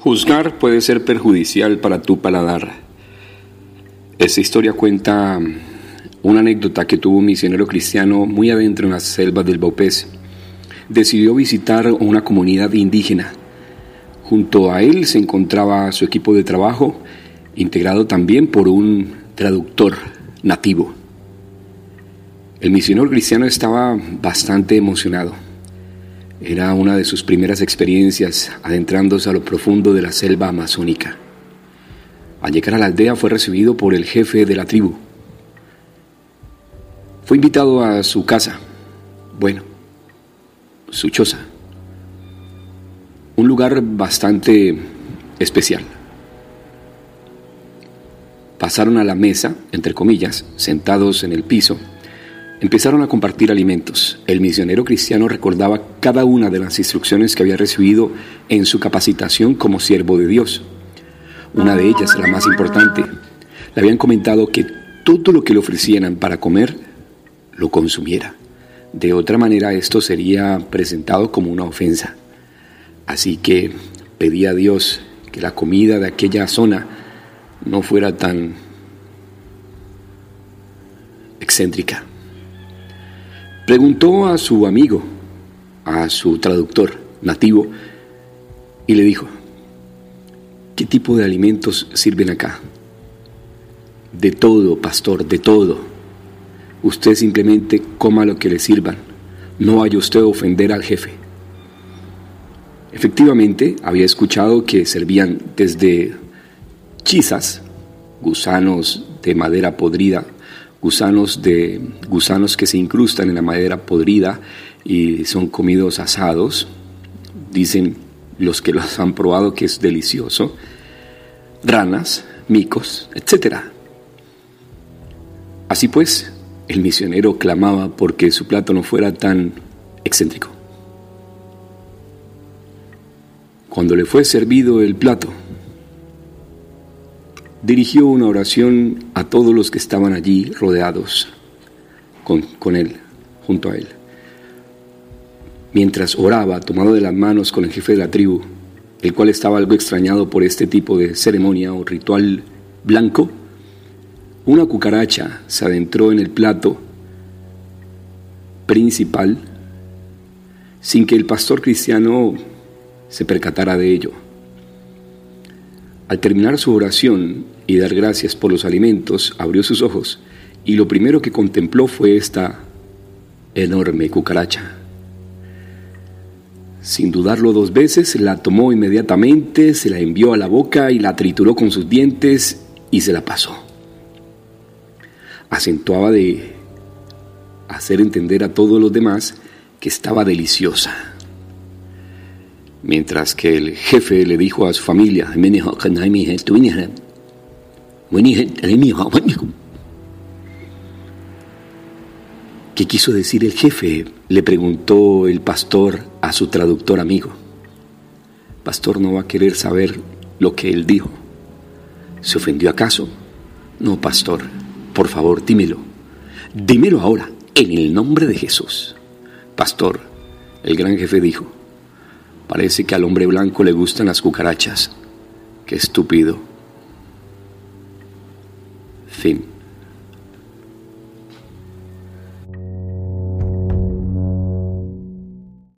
Juzgar puede ser perjudicial para tu paladar. Esta historia cuenta una anécdota que tuvo un misionero cristiano muy adentro en las selvas del Baupés. Decidió visitar una comunidad indígena. Junto a él se encontraba su equipo de trabajo, integrado también por un traductor nativo. El misionero cristiano estaba bastante emocionado era una de sus primeras experiencias adentrándose a lo profundo de la selva amazónica. Al llegar a la aldea fue recibido por el jefe de la tribu. Fue invitado a su casa, bueno, su choza, un lugar bastante especial. Pasaron a la mesa, entre comillas, sentados en el piso, Empezaron a compartir alimentos. El misionero cristiano recordaba cada una de las instrucciones que había recibido en su capacitación como siervo de Dios. Una de ellas, la más importante, le habían comentado que todo lo que le ofrecieran para comer, lo consumiera. De otra manera, esto sería presentado como una ofensa. Así que pedía a Dios que la comida de aquella zona no fuera tan excéntrica. Preguntó a su amigo, a su traductor nativo, y le dijo, ¿qué tipo de alimentos sirven acá? De todo, pastor, de todo. Usted simplemente coma lo que le sirvan. No vaya usted a ofender al jefe. Efectivamente, había escuchado que servían desde chisas, gusanos de madera podrida, gusanos, de, gusanos que se incrustan en la madera podrida y son comidos asados. Dicen los que los han probado que es delicioso. Ranas, micos, etc. Así pues, el misionero clamaba porque su plato no fuera tan excéntrico. Cuando le fue servido el plato, dirigió una oración a todos los que estaban allí rodeados con, él, junto a él. Mientras oraba, tomado de las manos con el jefe de la tribu, el cual estaba algo extrañado por este tipo de ceremonia o ritual blanco, una cucaracha se adentró en el plato principal sin que el pastor cristiano se percatara de ello. Al terminar su oración y dar gracias por los alimentos, abrió sus ojos y lo primero que contempló fue esta enorme cucaracha. Sin dudarlo dos veces, la tomó inmediatamente, se la envió a la boca y la trituró con sus dientes y se la pasó. Acentuaba de hacer entender a todos los demás que estaba deliciosa mientras que el jefe le dijo a su familia, ¿Qué quiso decir el jefe? Le preguntó el pastor a su traductor amigo. Pastor no va a querer saber lo que él dijo. ¿Se ofendió acaso? No, pastor, por favor, dímelo. Dímelo ahora, en el nombre de Jesús. Pastor, el gran jefe dijo, Parece que al hombre blanco le gustan las cucarachas. Qué estúpido. Fin.